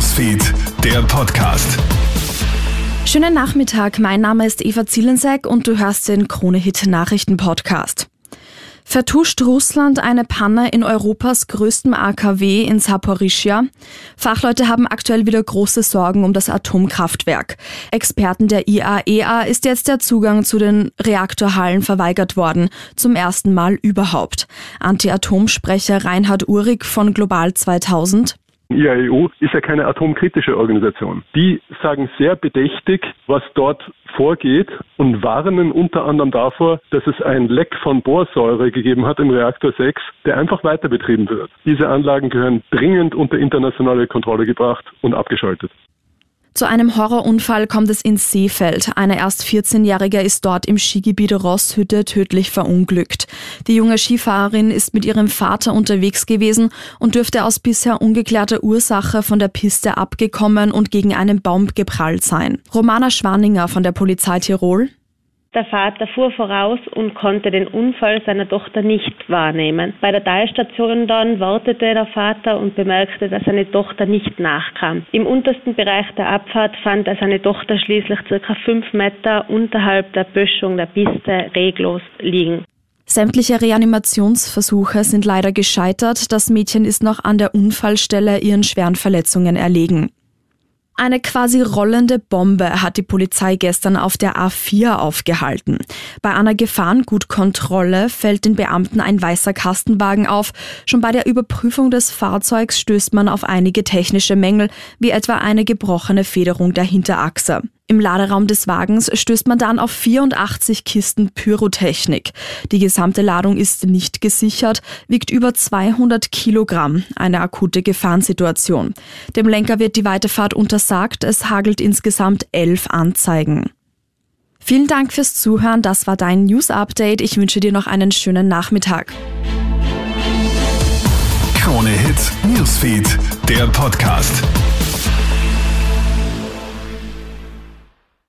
Newsfeed, der Podcast. Schönen Nachmittag, mein Name ist Eva Zielensek und du hörst den Krone-Hit Nachrichten Podcast. Vertuscht Russland eine Panne in Europas größtem AKW in Saporischia? Fachleute haben aktuell wieder große Sorgen um das Atomkraftwerk. Experten der IAEA e ist jetzt der Zugang zu den Reaktorhallen verweigert worden, zum ersten Mal überhaupt. Anti-Atom-Sprecher Reinhard Uhrig von Global 2000. IAEO ist ja keine atomkritische Organisation. Die sagen sehr bedächtig, was dort vorgeht und warnen unter anderem davor, dass es ein Leck von Borsäure gegeben hat im Reaktor 6, der einfach weiter betrieben wird. Diese Anlagen gehören dringend unter internationale Kontrolle gebracht und abgeschaltet. Zu einem Horrorunfall kommt es in Seefeld. Eine erst 14-Jährige ist dort im Skigebiet Rosshütte tödlich verunglückt. Die junge Skifahrerin ist mit ihrem Vater unterwegs gewesen und dürfte aus bisher ungeklärter Ursache von der Piste abgekommen und gegen einen Baum geprallt sein. Romana Schwaninger von der Polizei Tirol. Der Vater fuhr voraus und konnte den Unfall seiner Tochter nicht wahrnehmen. Bei der Teilstation dann wartete der Vater und bemerkte, dass seine Tochter nicht nachkam. Im untersten Bereich der Abfahrt fand er seine Tochter schließlich circa fünf Meter unterhalb der Böschung der Piste reglos liegen. Sämtliche Reanimationsversuche sind leider gescheitert. Das Mädchen ist noch an der Unfallstelle ihren schweren Verletzungen erlegen. Eine quasi rollende Bombe hat die Polizei gestern auf der A4 aufgehalten. Bei einer Gefahrengutkontrolle fällt den Beamten ein weißer Kastenwagen auf. Schon bei der Überprüfung des Fahrzeugs stößt man auf einige technische Mängel, wie etwa eine gebrochene Federung der Hinterachse. Im Laderaum des Wagens stößt man dann auf 84 Kisten Pyrotechnik. Die gesamte Ladung ist nicht gesichert, wiegt über 200 Kilogramm, eine akute Gefahrensituation. Dem Lenker wird die Weiterfahrt untersagt, es hagelt insgesamt elf Anzeigen. Vielen Dank fürs Zuhören, das war dein News Update. Ich wünsche dir noch einen schönen Nachmittag. Krone Hits, Newsfeed, der Podcast.